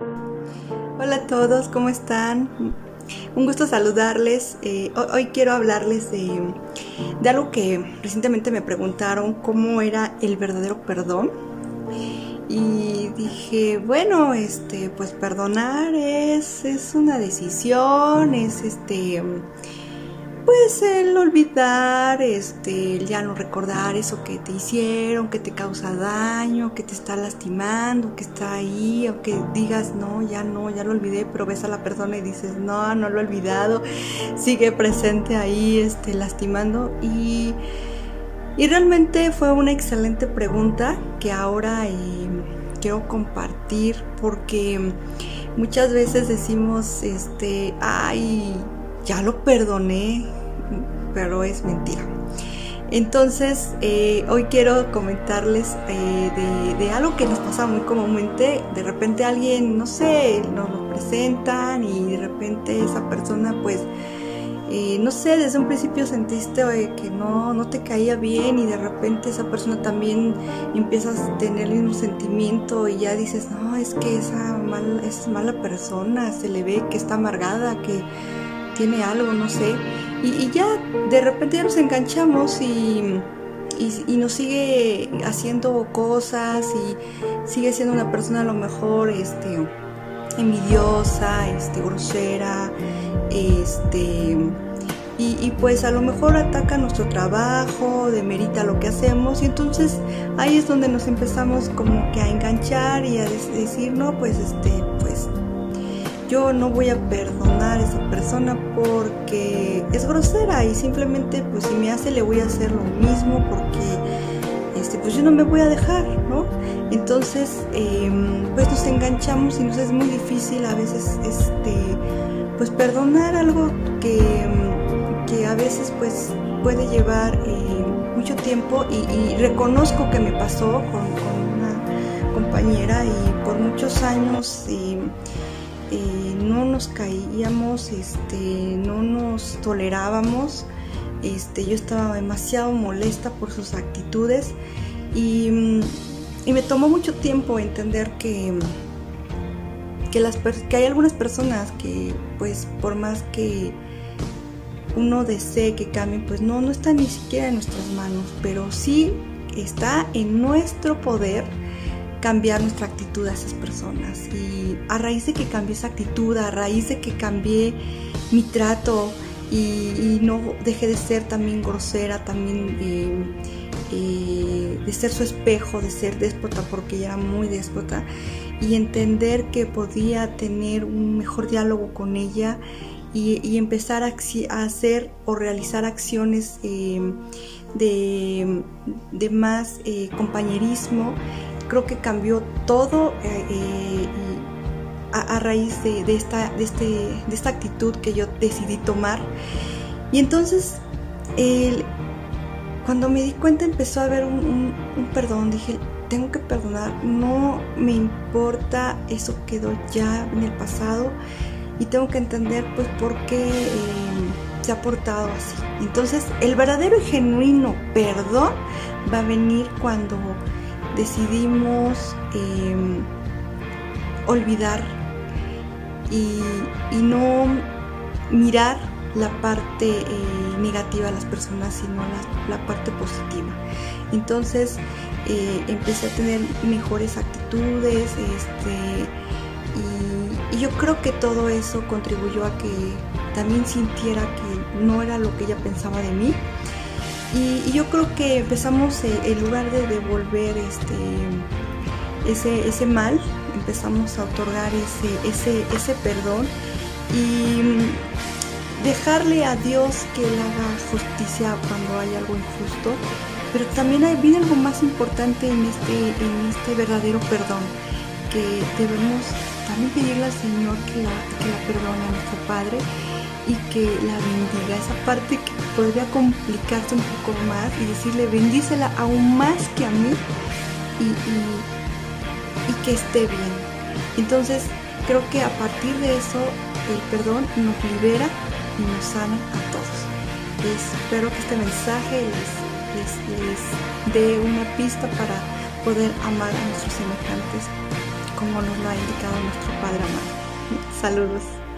Hola a todos, ¿cómo están? Un gusto saludarles. Eh, hoy, quiero hablarles de, de, algo que recientemente me preguntaron, cómo era el verdadero perdón. Y dije, bueno, este, pues perdonar es, es una decisión, es este pues el olvidar, este, el ya no recordar eso que te hicieron, que te causa daño, que te está lastimando, que está ahí, aunque digas, no, ya no, ya lo olvidé, pero ves a la persona y dices, no, no lo he olvidado, sigue presente ahí, este, lastimando. Y, y realmente fue una excelente pregunta que ahora eh, quiero compartir porque muchas veces decimos, este, ay, ya lo perdoné, pero es mentira. Entonces, eh, hoy quiero comentarles eh, de, algo que nos pasa muy comúnmente. De repente alguien, no sé, nos lo presentan y de repente esa persona, pues, eh, no sé, desde un principio sentiste que no, no te caía bien y de repente esa persona también empiezas a tener el mismo sentimiento y ya dices, no, es que esa, mal, esa es mala persona, se le ve que está amargada, que tiene algo, no sé. Y, ya de repente ya nos enganchamos y, y, nos sigue haciendo cosas y sigue siendo una persona a lo mejor este, envidiosa, este, grosera, este, y, pues a lo mejor ataca nuestro trabajo, demerita lo que hacemos y entonces ahí es donde nos empezamos como que a enganchar y a decir, no, pues este, yo no voy a perdonar a esa persona porque es grosera y simplemente pues si me hace le voy a hacer lo mismo porque este, pues yo no me voy a dejar, ¿no? Entonces em, pues nos enganchamos y nos es muy difícil a veces este, pues perdonar algo que, que a veces pues puede llevar eh, mucho tiempo y, reconozco que me pasó con, con, una compañera y por muchos años y no nos caíamos, este, no nos tolerábamos. Este, yo estaba demasiado molesta por sus actitudes y, mm, me tomó mucho tiempo entender que, que, las, que hay algunas personas que pues por más que uno desee que cambien, pues no, no está ni siquiera en nuestras manos, pero sí está en nuestro poder cambiar nuestra actitud a esas personas. Y a raíz de que cambié esa actitud, a raíz de que cambié mi trato y, no dejé de ser también grosera, también eh, eh, de ser su espejo, de ser déspota, porque ella era muy déspota, y entender que podía tener un mejor diálogo con ella y, empezar a, hacer o realizar acciones eh, de, de, más compañerismo creo que cambió todo eh, a, raíz de, esta, de, este, de esta actitud que yo decidí tomar. Y entonces, cuando me di cuenta empezó a haber un, perdón, dije, tengo que perdonar, no me importa, eso quedó ya en el pasado y tengo que entender pues por qué eh, se ha portado así. Entonces el verdadero y genuino perdón va a venir cuando decidimos em, olvidar y, no mirar la parte eh, negativa de las personas, sino la, parte positiva. Entonces eh, empecé a tener mejores actitudes este, y, y, yo creo que todo eso contribuyó a que también sintiera que no era lo que ella pensaba de mí y, yo creo que empezamos, eh, en lugar de devolver este, ese, ese mal, empezamos a otorgar ese, ese, ese perdón y mm, dejarle a Dios que Él haga justicia cuando hay algo injusto. Pero también viene algo más importante en este, en este verdadero perdón, que debemos también pedirle al Señor que la, que la perdone a nuestro Padre y que la bendiga. Esa parte que podría complicarse un poco más y decirle bendícela aún más que a mí y, que esté bien. Entonces creo que a partir de eso el perdón nos libera y nos sana a todos. espero que este mensaje les, les dé una pista para poder amar a nuestros semejantes como nos lo ha indicado nuestro Padre amado. Saludos.